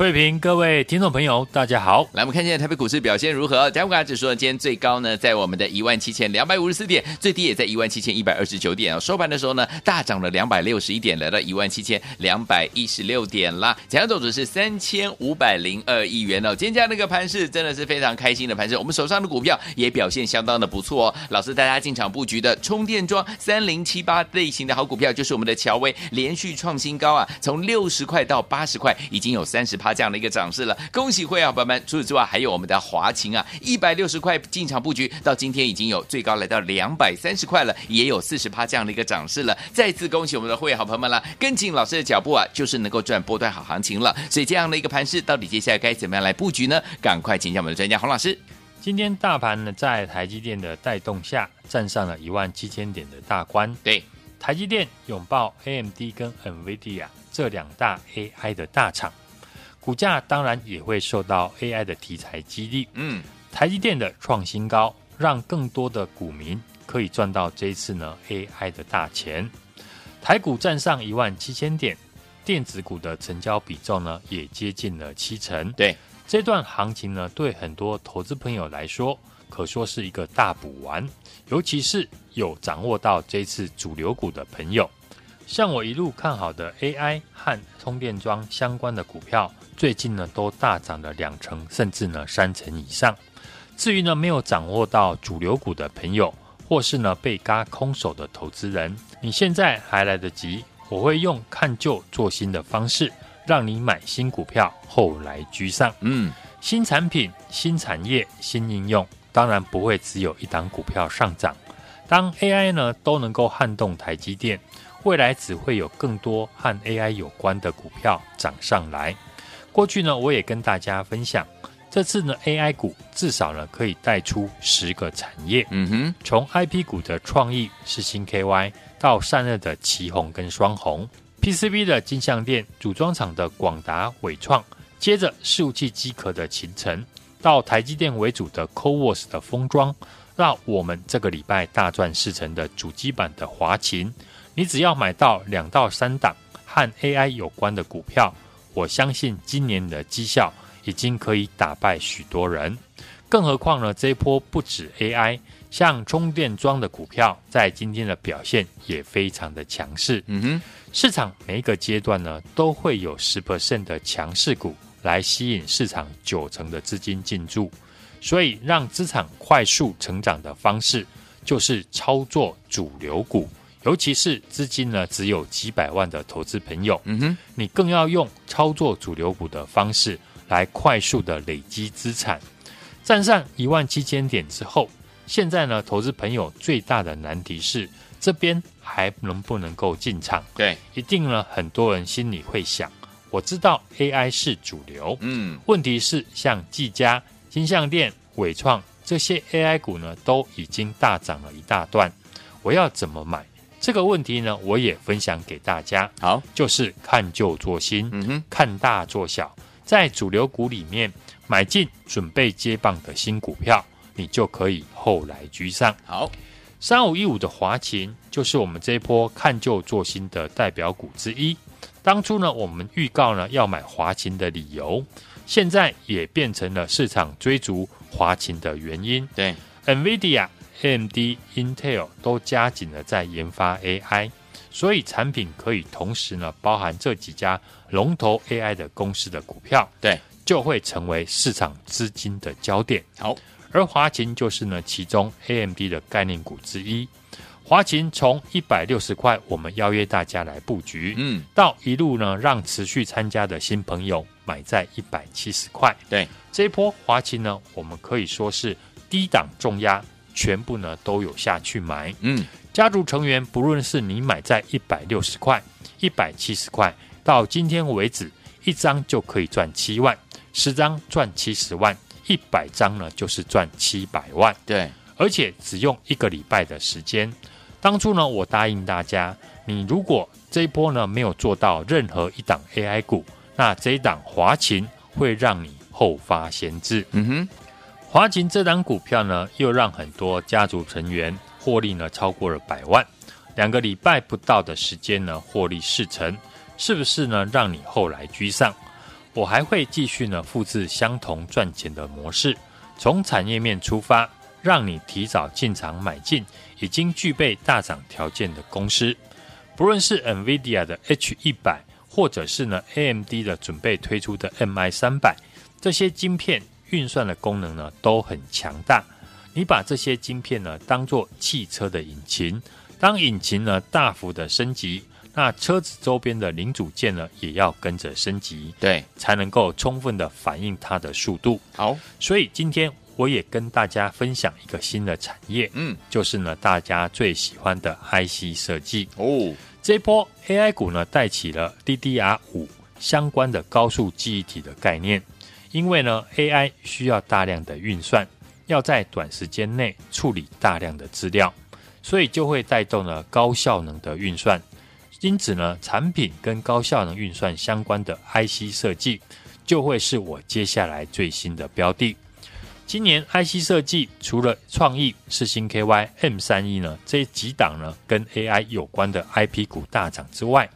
慧平，各位听众朋友，大家好。来，我们看一下台北股市表现如何？加权指数，今天最高呢在我们的一万七千两百五十四点，最低也在一万七千一百二十九点哦。收盘的时候呢，大涨了两百六十一点，来到一万七千两百一十六点啦。成交总值是三千五百零二亿元哦。今天这样的个盘势真的是非常开心的盘势，我们手上的股票也表现相当的不错哦。老师带大家进场布局的充电桩三零七八类型的好股票，就是我们的乔威，连续创新高啊，从六十块到八十块，已经有三十趴这样的一个涨势了。恭喜会员朋友们！除此之外，还有我们的华勤啊，一百六十块进场布局，到今天已经有最高来到两百三十块了，也有四十趴这样的一个涨势了。再次恭喜我们的会员好朋友们了，跟紧老师的脚步啊，就是能够赚波段好行情了。所以这样的一个盘势，到底接下来该怎么样来布局呢？赶快请教我们的专家洪老师。今天大盘呢，在台积电的带动下，站上了一万七千点的大关。对，台积电拥抱 AMD 跟 NVIDIA 这两大 AI 的大厂。股价当然也会受到 AI 的题材激励。嗯，台积电的创新高，让更多的股民可以赚到这一次呢 AI 的大钱。台股站上一万七千点，电子股的成交比重呢也接近了七成。对，这段行情呢，对很多投资朋友来说，可说是一个大补丸，尤其是有掌握到这次主流股的朋友。像我一路看好的 AI 和充电桩相关的股票，最近呢都大涨了两成，甚至呢三成以上。至于呢没有掌握到主流股的朋友，或是呢被嘎空手的投资人，你现在还来得及。我会用看旧做新的方式，让你买新股票，后来居上。嗯，新产品、新产业、新应用，当然不会只有一档股票上涨。当 AI 呢都能够撼动台积电。未来只会有更多和 AI 有关的股票涨上来。过去呢，我也跟大家分享，这次呢 AI 股至少呢可以带出十个产业。嗯哼，从 IP 股的创意是新 KY 到散热的奇鋐跟双红，PCB 的金像电组装厂的广达纬创，接着伺服器机壳的勤诚，到台积电为主的 CoWoS 的封装，那我们这个礼拜大赚四成的主机板的华勤。你只要买到两到三档和 AI 有关的股票，我相信今年的绩效已经可以打败许多人。更何况呢，这一波不止 AI，像充电桩的股票，在今天的表现也非常的强势。嗯哼，市场每一个阶段呢，都会有十 percent 的强势股来吸引市场九成的资金进驻，所以让资产快速成长的方式，就是操作主流股。尤其是资金呢只有几百万的投资朋友，嗯哼，你更要用操作主流股的方式来快速的累积资产。站上一万七千点之后，现在呢，投资朋友最大的难题是这边还能不能够进场？对，一定呢，很多人心里会想，我知道 AI 是主流，嗯，问题是像技嘉、金像电、伟创这些 AI 股呢，都已经大涨了一大段，我要怎么买？这个问题呢，我也分享给大家。好，就是看旧做新，嗯哼，看大做小，在主流股里面买进准备接棒的新股票，你就可以后来居上。好，三五一五的华勤就是我们这一波看旧做新的代表股之一。当初呢，我们预告呢要买华勤的理由，现在也变成了市场追逐华勤的原因。对，NVIDIA。AMD、Intel 都加紧了在研发 AI，所以产品可以同时呢包含这几家龙头 AI 的公司的股票，对，就会成为市场资金的焦点。好，而华勤就是呢其中 AMD 的概念股之一。华勤从一百六十块，我们邀约大家来布局，嗯，到一路呢让持续参加的新朋友买在一百七十块。对，这一波华勤呢，我们可以说是低档重压。全部呢都有下去买。嗯，家族成员不论是你买在一百六十块、一百七十块，到今天为止，一张就可以赚七万，十张赚七十万，一百张呢就是赚七百万。对，而且只用一个礼拜的时间。当初呢，我答应大家，你如果这一波呢没有做到任何一档 AI 股，那这一档华勤会让你后发先至。嗯哼，华勤这档股票呢，又让很多家族成员获利呢超过了百万，两个礼拜不到的时间呢获利四成，是不是呢让你后来居上？我还会继续呢复制相同赚钱的模式，从产业面出发，让你提早进场买进已经具备大涨条件的公司，不论是 NVIDIA 的 H 一百，或者是呢 AMD 的准备推出的 MI 三百，这些晶片运算的功能呢都很强大。你把这些晶片呢当做汽车的引擎，当引擎呢大幅的升级，那车子周边的零组件呢也要跟着升级，对，才能够充分的反映它的速度。好，所以今天我也跟大家分享一个新的产业，嗯，就是呢大家最喜欢的 IC 设计哦。这一波 AI 股呢带起了 DDR 五相关的高速记忆体的概念，因为呢 AI 需要大量的运算。要在短时间内处理大量的资料，所以就会带动了高效能的运算。因此呢，产品跟高效能运算相关的 IC 设计，就会是我接下来最新的标的。今年 IC 设计除了创意、世芯 KY、M 三一呢这几档呢跟 AI 有关的 IP 股大涨之外，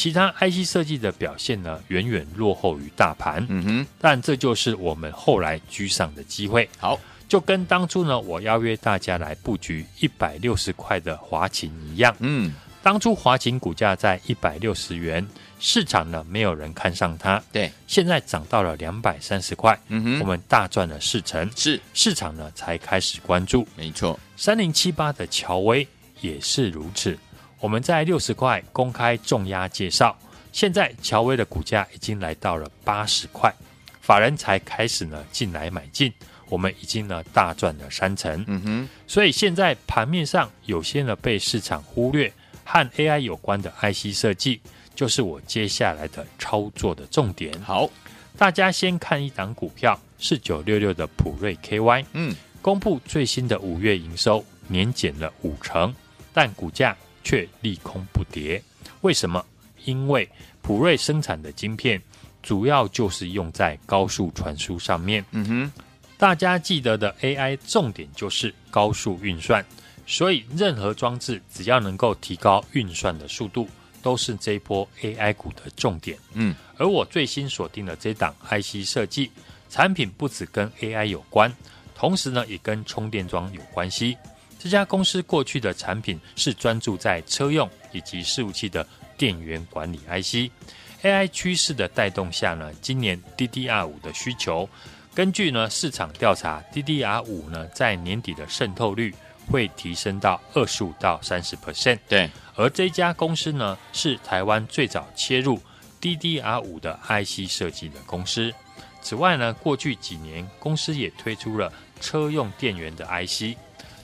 其他 IC 设计的表现呢，远远落后于大盘。嗯哼，但这就是我们后来居上的机会。好。就跟当初呢，我邀约大家来布局一百六十块的华勤一样。嗯，当初华勤股价在一百六十元，市场呢没有人看上它。对，现在涨到了两百三十块。嗯哼，我们大赚了四成。是，市场呢才开始关注。没错，三零七八的乔威也是如此。我们在六十块公开重压介绍，现在乔威的股价已经来到了八十块，法人才开始呢进来买进。我们已经呢大赚了三成，嗯哼，所以现在盘面上有些呢被市场忽略，和 AI 有关的 IC 设计，就是我接下来的操作的重点。好，大家先看一档股票，是九六六的普瑞 KY，嗯，公布最新的五月营收年减了五成，但股价却利空不跌，为什么？因为普瑞生产的晶片主要就是用在高速传输上面，嗯哼。大家记得的 AI 重点就是高速运算，所以任何装置只要能够提高运算的速度，都是这一波 AI 股的重点。嗯，而我最新锁定的这档 IC 设计产品，不只跟 AI 有关，同时呢也跟充电桩有关系。这家公司过去的产品是专注在车用以及伺服器的电源管理 IC，AI 趋势的带动下呢，今年 DDR 五的需求。根据呢市场调查，DDR 五呢在年底的渗透率会提升到二十五到三十 percent。对，而这家公司呢是台湾最早切入 DDR 五的 IC 设计的公司。此外呢，过去几年公司也推出了车用电源的 IC。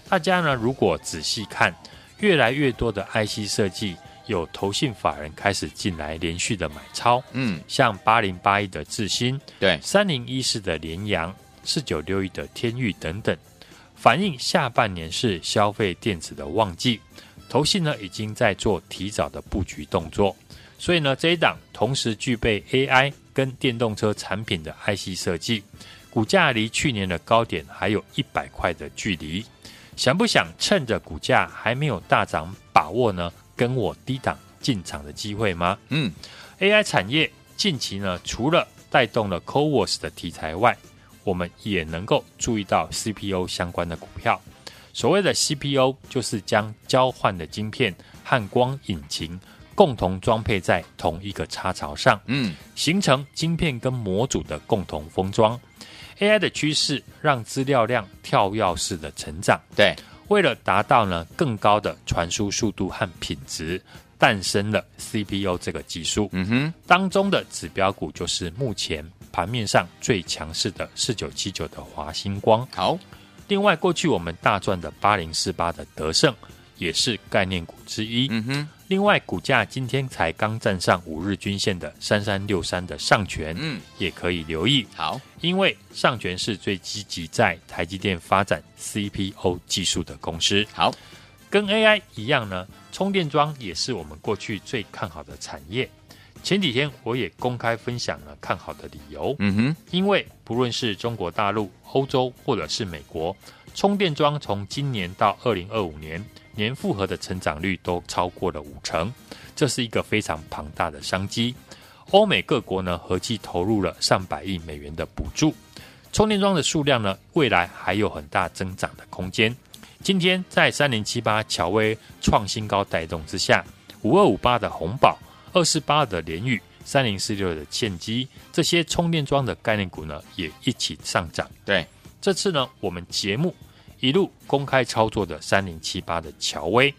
大家呢如果仔细看，越来越多的 IC 设计。有投信法人开始进来连续的买超，嗯，像八零八一的智新，对，三零一四的联阳，四九六一的天域等等，反映下半年是消费电子的旺季，投信呢已经在做提早的布局动作，所以呢这一档同时具备 AI 跟电动车产品的 IC 设计，股价离去年的高点还有一百块的距离，想不想趁着股价还没有大涨把握呢？跟我低档进场的机会吗？嗯，AI 产业近期呢，除了带动了 CoWoS 的题材外，我们也能够注意到 CPU 相关的股票。所谓的 CPU 就是将交换的晶片和光引擎共同装配在同一个插槽上，嗯，形成晶片跟模组的共同封装。AI 的趋势让资料量跳跃式的成长，对。为了达到呢更高的传输速度和品质，诞生了 CPU 这个技术。嗯哼，当中的指标股就是目前盘面上最强势的四九七九的华星光。好，另外，过去我们大赚的八零四八的德胜也是概念股之一。嗯哼，另外，股价今天才刚站上五日均线的三三六三的上权，嗯，也可以留意。好，因为上权是最积极在台积电发展 CPO 技术的公司。好，跟 AI 一样呢，充电桩也是我们过去最看好的产业。前几天我也公开分享了看好的理由。嗯哼，因为不论是中国大陆、欧洲或者是美国，充电桩从今年到二零二五年年复合的成长率都超过了五成，这是一个非常庞大的商机。欧美各国呢合计投入了上百亿美元的补助，充电桩的数量呢未来还有很大增长的空间。今天在三零七八乔威创新高带动之下，五二五八的红宝。二四八的联宇，三零四六的建机，这些充电桩的概念股呢，也一起上涨。对，这次呢，我们节目一路公开操作的三零七八的乔威，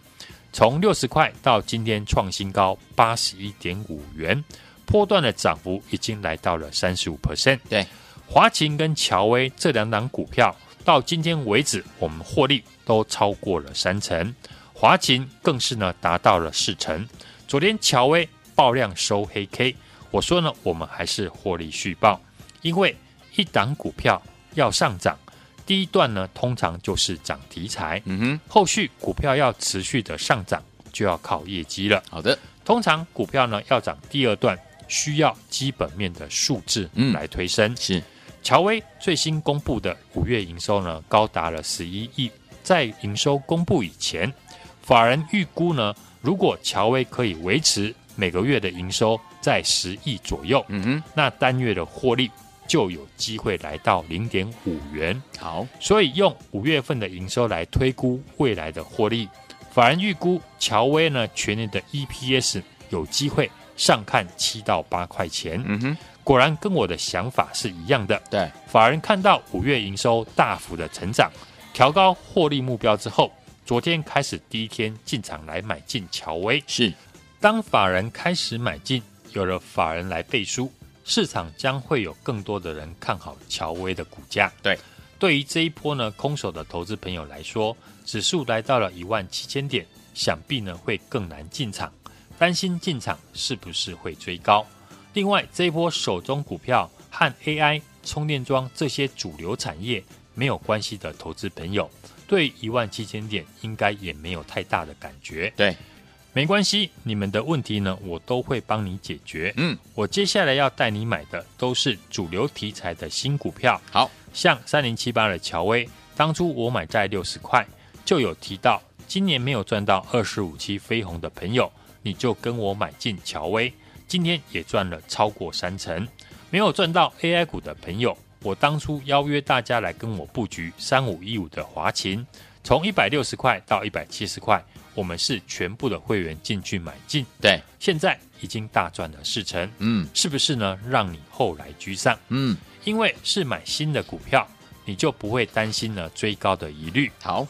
从六十块到今天创新高八十一点五元，波段的涨幅已经来到了三十五 percent。对，华勤跟乔威这两档股票到今天为止，我们获利都超过了三成，华勤更是呢达到了四成。昨天乔威。爆量收黑 K，我说呢，我们还是获利续报，因为一档股票要上涨，第一段呢通常就是涨题材，嗯哼，后续股票要持续的上涨，就要靠业绩了。好的，通常股票呢要涨第二段，需要基本面的数字来推升。嗯、是，乔威最新公布的五月营收呢高达了十一亿，在营收公布以前，法人预估呢，如果乔威可以维持。每个月的营收在十亿左右，嗯哼，那单月的获利就有机会来到零点五元。好，所以用五月份的营收来推估未来的获利，法人预估乔威呢全年的 EPS 有机会上看七到八块钱。嗯哼，果然跟我的想法是一样的。对，法人看到五月营收大幅的成长，调高获利目标之后，昨天开始第一天进场来买进乔威。是。当法人开始买进，有了法人来背书，市场将会有更多的人看好乔威的股价。对，对于这一波呢，空手的投资朋友来说，指数来到了一万七千点，想必呢会更难进场，担心进场是不是会追高。另外，这一波手中股票和 AI、充电桩这些主流产业没有关系的投资朋友，对一万七千点应该也没有太大的感觉。对。没关系，你们的问题呢，我都会帮你解决。嗯，我接下来要带你买的都是主流题材的新股票。好，像三零七八的乔威，当初我买在六十块，就有提到，今年没有赚到二十五期飞鸿的朋友，你就跟我买进乔威，今天也赚了超过三成。没有赚到 AI 股的朋友，我当初邀约大家来跟我布局三五一五的华勤，从一百六十块到一百七十块。我们是全部的会员进去买进，对，现在已经大赚了四成，嗯，是不是呢？让你后来居上，嗯，因为是买新的股票，你就不会担心呢追高的疑虑。好，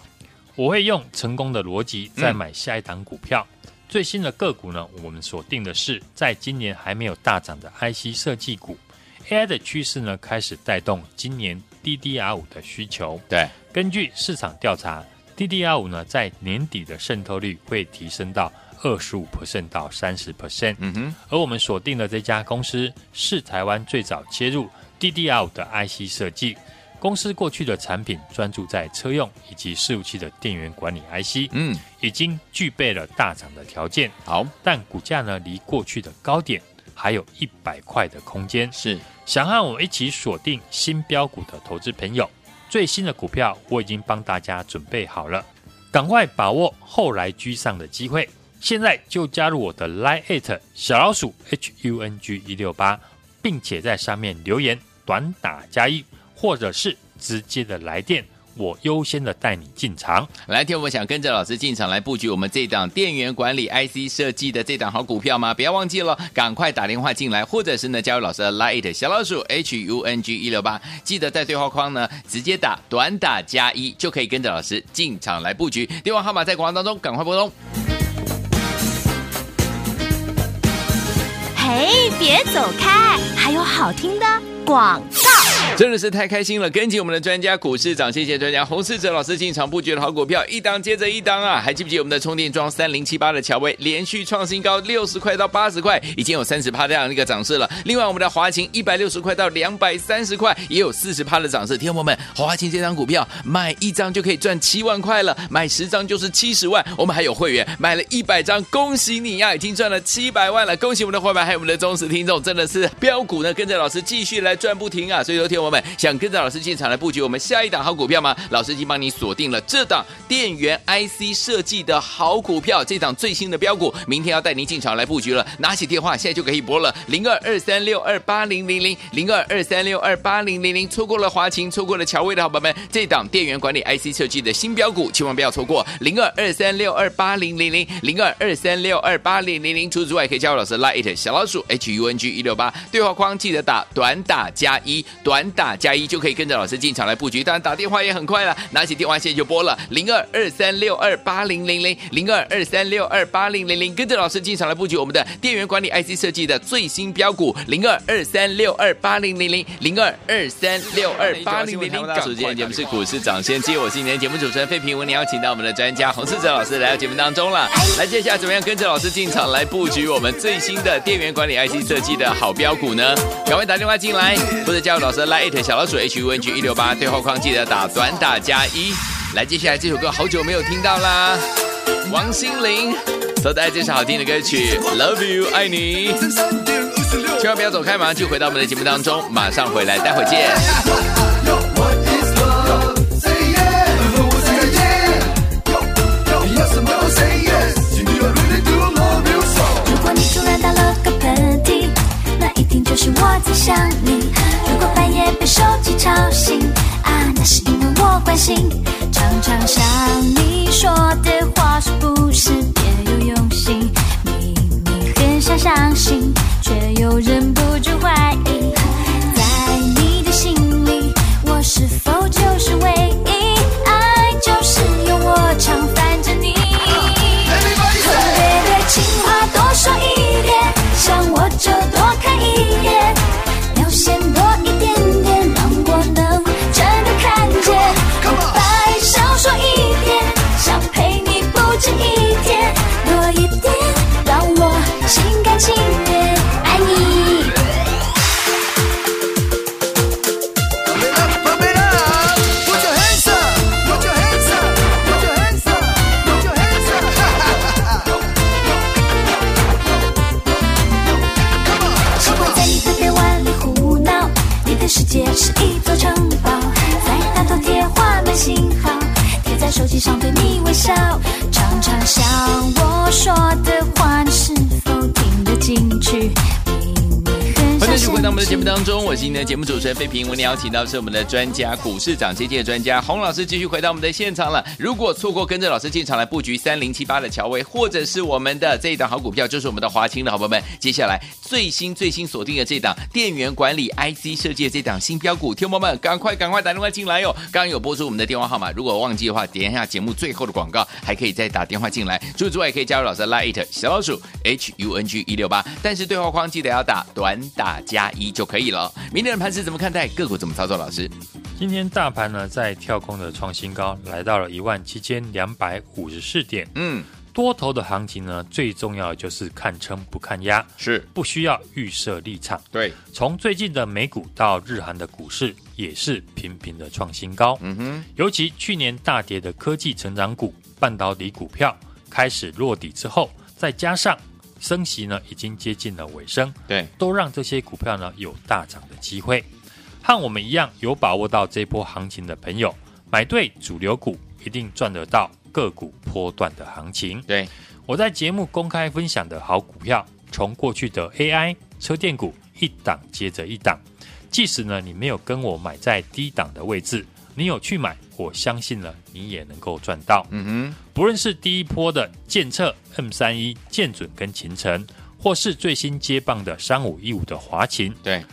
我会用成功的逻辑再买下一档股票。嗯、最新的个股呢，我们锁定的是在今年还没有大涨的 IC 设计股，AI 的趋势呢开始带动今年 DDR 五的需求。对，根据市场调查。DDR 五呢，在年底的渗透率会提升到二十五 percent 到三十 percent。嗯哼，而我们锁定的这家公司是台湾最早切入 DDR 五的 IC 设计公司。过去的产品专注在车用以及伺服器的电源管理 IC，嗯，已经具备了大涨的条件。好，但股价呢，离过去的高点还有一百块的空间。是，想和我们一起锁定新标股的投资朋友。最新的股票我已经帮大家准备好了，赶快把握后来居上的机会。现在就加入我的 Line@ 小老鼠 HUNG 一六八，并且在上面留言短打加一，或者是直接的来电。我优先的带你进场，来听我们想跟着老师进场来布局我们这档电源管理 IC 设计的这档好股票吗？不要忘记了，赶快打电话进来，或者是呢加入老师的 Lite 小老鼠 H U N G 一六八，记得在对话框呢直接打短打加一，就可以跟着老师进场来布局。电话号码在广告当中，赶快拨通。嘿，别走开，还有好听的广告。真的是太开心了！跟紧我们的专家股市涨，谢谢专家洪世哲老师进场布局的好股票，一档接着一档啊！还记不记得我们的充电桩三零七八的乔威连续创新高，六十块到八十块，已经有三十趴这样的一个涨势了。另外，我们的华勤一百六十块到两百三十块，也有四十趴的涨势。听众朋友们，华勤这张股票买一张就可以赚七万块了，买十张就是七十万。我们还有会员买了一百张，恭喜你呀、已经赚了七百万了！恭喜我们的会员还有我们的忠实听众，真的是标股呢，跟着老师继续来赚不停啊！所以，说听我们想跟着老师进场来布局我们下一档好股票吗？老师已经帮你锁定了这档电源 IC 设计的好股票，这档最新的标股，明天要带您进场来布局了。拿起电话现在就可以拨了，零二二三六二八零零零零二二三六二八零零零。错过了华勤，错过了乔威的好朋友们，这档电源管理 IC 设计的新标股，千万不要错过，零二二三六二八零零零零二二三六二八零零零。除此之外，可以加入老师 Line 小老鼠 H U N G 一六八对话框，记得打短打加一短打加一就可以跟着老师进场来布局，当然打电话也很快了，拿起电话线就拨了零二二三六二八零零零零二二三六二八零零零，跟着老师进场来布局我们的电源管理 IC 设计的最新标股零二二三六二八零零零零二二三六二八零零零。大今天节目是股市涨先机，我是今天节目主持人费平，我们邀请到我们的专家洪世哲老师来到节目当中了。来，接下来怎么样跟着老师进场来布局我们最新的电源管理 IC 设计的好标股呢？赶快打电话进来，或者加入老师的小老鼠 H U N G 一六八对话框，记得打短打加一。来，接下来这首歌好久没有听到啦，王心凌所带来这首好听的歌曲《Love You》爱你，千万不要走开，马上就回到我们的节目当中，马上回来，待会见。是我在想你。如果半夜被手机吵醒，啊，那是因为我关心。常常想你说的话是不是别有用心？明明很想相信，却又忍不住怀疑。当中，我是您的节目主持人费平。我们邀请到是我们的专家股市涨跌的专家洪老师，继续回到我们的现场了。如果错过跟着老师进场来布局三零七八的乔威，或者是我们的这一档好股票，就是我们的华清的好朋友们，接下来最新最新锁定的这档电源管理 IC 设计的这档新标股，听友们赶快赶快打电话进来哟！刚刚有播出我们的电话号码，如果忘记的话，点一下节目最后的广告，还可以再打电话进来。除此之外，也可以加入老师的 Lite 小老鼠 H U N G 一六八，但是对话框记得要打短打加一就可以了。明天的盘是怎么看待？个股怎么操作？老师，今天大盘呢在跳空的创新高，来到了一万七千两百五十四点。嗯，多头的行情呢，最重要的就是看撑不看压，是不需要预设立场。对，从最近的美股到日韩的股市，也是频频的创新高。嗯哼，尤其去年大跌的科技成长股、半导体股票开始落底之后，再加上升息呢已经接近了尾声，对，都让这些股票呢有大涨的机会。和我们一样有把握到这波行情的朋友，买对主流股，一定赚得到个股波段的行情。对，我在节目公开分享的好股票，从过去的 AI 车电股一档接着一档，即使呢你没有跟我买在低档的位置，你有去买，我相信了你也能够赚到。嗯哼，不论是第一波的建测 M 三一、建准跟勤诚，或是最新接棒的三五一五的华勤，对，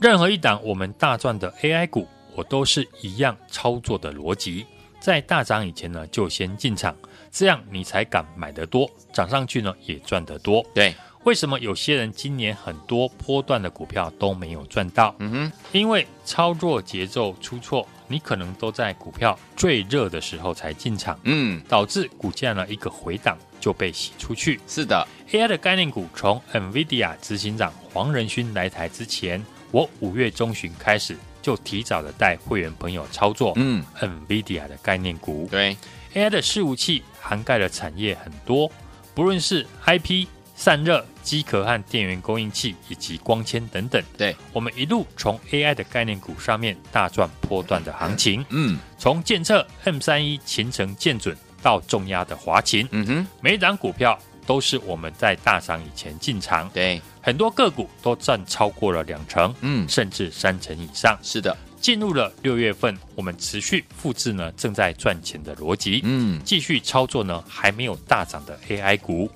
任何一档我们大赚的 AI 股，我都是一样操作的逻辑，在大涨以前呢就先进场，这样你才敢买得多，涨上去呢也赚得多。对，为什么有些人今年很多波段的股票都没有赚到？嗯哼，因为操作节奏出错，你可能都在股票最热的时候才进场，嗯，导致股价呢一个回档就被洗出去。是的，AI 的概念股从 NVIDIA 执行长黄仁勋来台之前，我五月中旬开始就提早的带会员朋友操作，嗯，NVIDIA 的概念股。对，AI 的伺服器涵盖的产业很多，不论是 IP、散热、机壳和电源供应器以及光纤等等。对，我们一路从 AI 的概念股上面大赚波段的行情，嗯。从建测 M 三一勤诚建准到重压的华勤，嗯哼，每一档股票都是我们在大涨以前进场，对，很多个股都占超过了两成，嗯，甚至三成以上。是的，进入了六月份，我们持续复制呢正在赚钱的逻辑，嗯，继续操作呢还没有大涨的 AI 股，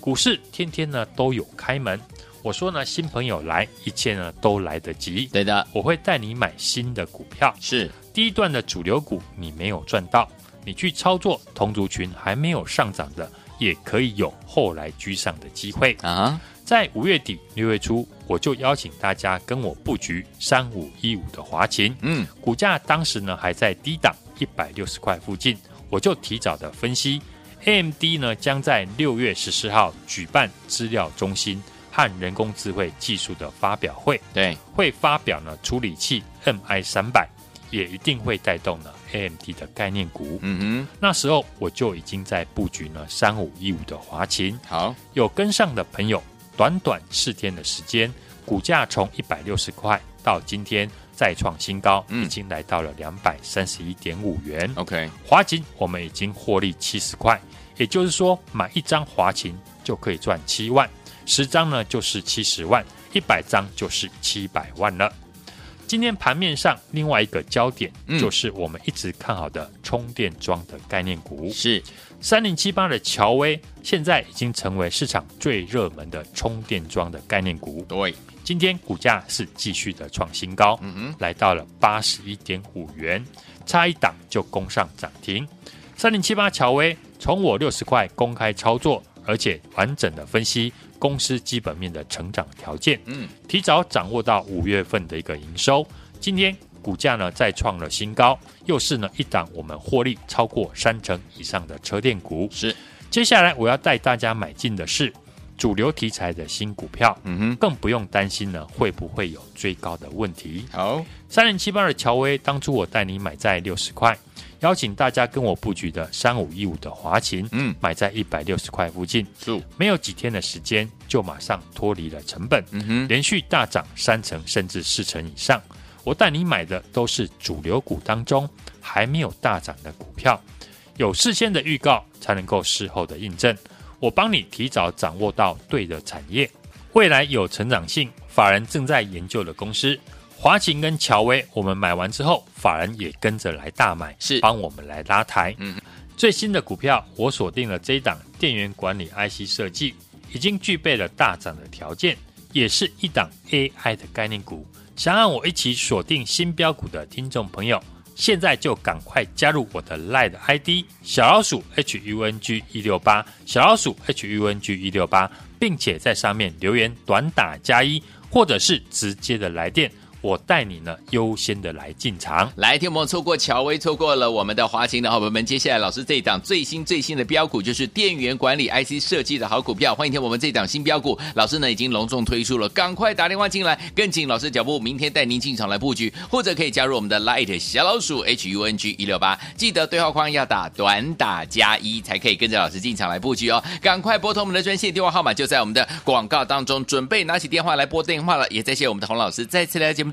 股市天天呢都有开门。我说呢，新朋友来，一切呢都来得及。对的，我会带你买新的股票，是，第一段的主流股你没有赚到，你去操作同族群还没有上涨的，也可以有后来居上的机会。啊，在五月底六月初，我就邀请大家跟我布局三五一五的华勤，嗯，股价当时呢还在低档一百六十块附近，我就提早的分析，AMD 呢将在六月十四号举办资料中心和人工智慧技术的发表会，对，会发表呢处理器 MI 三百，也一定会带动呢 AMD 的概念股。嗯那时候我就已经在布局呢三五一五的华勤。好，有跟上的朋友，短短四天的时间，股价从一百六十块到今天再创新高，嗯已经来到了两百三十一点五元。OK，华勤我们已经获利七十块，也就是说买一张华勤就可以赚七万，十张呢就是七十万，一百张就是七百万了。今天盘面上另外一个焦点嗯就是我们一直看好的充电桩的概念股。是，三零七八的乔威现在已经成为市场最热门的充电桩的概念股。对，今天股价是继续的创新高，嗯嗯，来到了八十一点五元，差一档就攻上涨停。三零七八乔威从我六十块公开操作，而且完整的分析公司基本面的成长条件，嗯，提早掌握到五月份的一个营收。今天股价呢再创了新高，又是呢一档我们获利超过三成以上的车电股。是，接下来我要带大家买进的是主流题材的新股票，嗯哼，更不用担心呢会不会有追高的问题。好，三零七八的乔威，当初我带你买在六十块，邀请大家跟我布局的三五一五的华勤，嗯，买在一百六十块附近，是，没有几天的时间就马上脱离了成本，嗯哼，连续大涨三成甚至四成以上。我带你买的都是主流股当中还没有大涨的股票，有事先的预告才能够事后的印证。我帮你提早掌握到对的产业，未来有成长性，法人正在研究的公司。华勤跟乔威，我们买完之后，法人也跟着来大买，是帮我们来拉抬。嗯，最新的股票，我锁定了这一档电源管理 IC 设计，已经具备了大涨的条件，也是一档 AI 的概念股。想让我一起锁定新标股的听众朋友，现在就赶快加入我的 LINE ID 小老鼠 HUNG 一六八，小老鼠 HUNG 一六八，并且在上面留言短打加一，或者是直接的来电。我带你呢优先的来进场。来，听我们错过乔威，错过了我们的华勤的好朋友们。接下来，老师这一档最新最新的标股就是电源管理 IC 设计的好股票，欢迎听我们这一档新标股。老师呢已经隆重推出了，赶快打电话进来，跟紧老师脚步，明天带您进场来布局，或者可以加入我们的 Light 小老鼠 HUNG 一六八，记得对话框要打短打加一，才可以跟着老师进场来布局哦。赶快拨通我们的专线电话号码，就在我们的广告当中，准备拿起电话来拨电话了。也再谢谢我们的洪老师再次来节目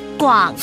广告。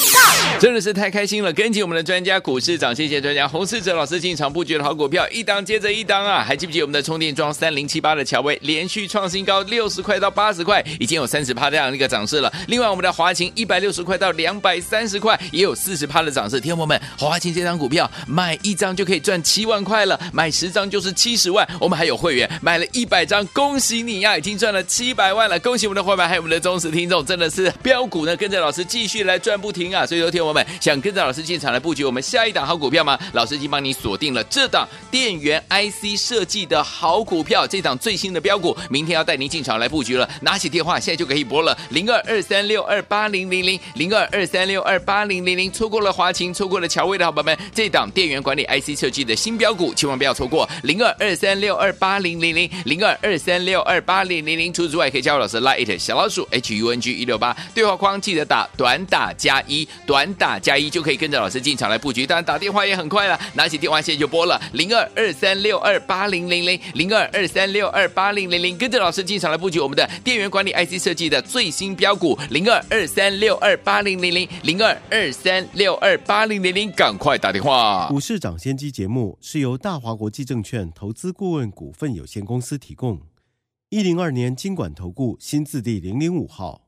真的是太开心了！跟紧我们的专家股市长，谢谢专家洪世哲老师进场布局的好股票，一档接着一档啊！还记不记得我们的充电桩三零七八的乔威连续创新高，六十块到八十块，已经有三十趴这样的一个涨势了。另外，我们的华勤一百六十块到两百三十块，也有四十趴的涨势。听众们，华勤这张股票买一张就可以赚七万块了，买十张就是七十万。我们还有会员买了一百张，恭喜你呀、已经赚了七百万了！恭喜我们的会员还有我们的忠实听众，真的是标股呢，跟着老师继续来。赚不停啊！所以，说，听我们想跟着老师进场来布局我们下一档好股票吗？老师已经帮你锁定了这档电源 IC 设计的好股票，这档最新的标股，明天要带您进场来布局了。拿起电话，现在就可以拨了零二二三六二八零零零零二二三六二八零零零。错过了华勤，错过了乔威的好朋友们，这档电源管理 IC 设计的新标股，千万不要错过零二二三六二八零零零零二二三六二八零零零。除此之外，可以加入老师 Line 小老鼠 H U N G 一六八，对话框记得打短打加一，短打加一就可以跟着老师进场来布局。当然打电话也很快了，拿起电话线就拨了零二二三六二八零零零零二二三六二八零零零，跟着老师进场来布局我们的电源管理 IC 设计的最新标股零二二三六二八零零零零二二三六二八零零零，赶快打电话。股市涨先机节目是由大华国际证券投资顾问股份有限公司提供，一零二年金管投顾新字第零零五号。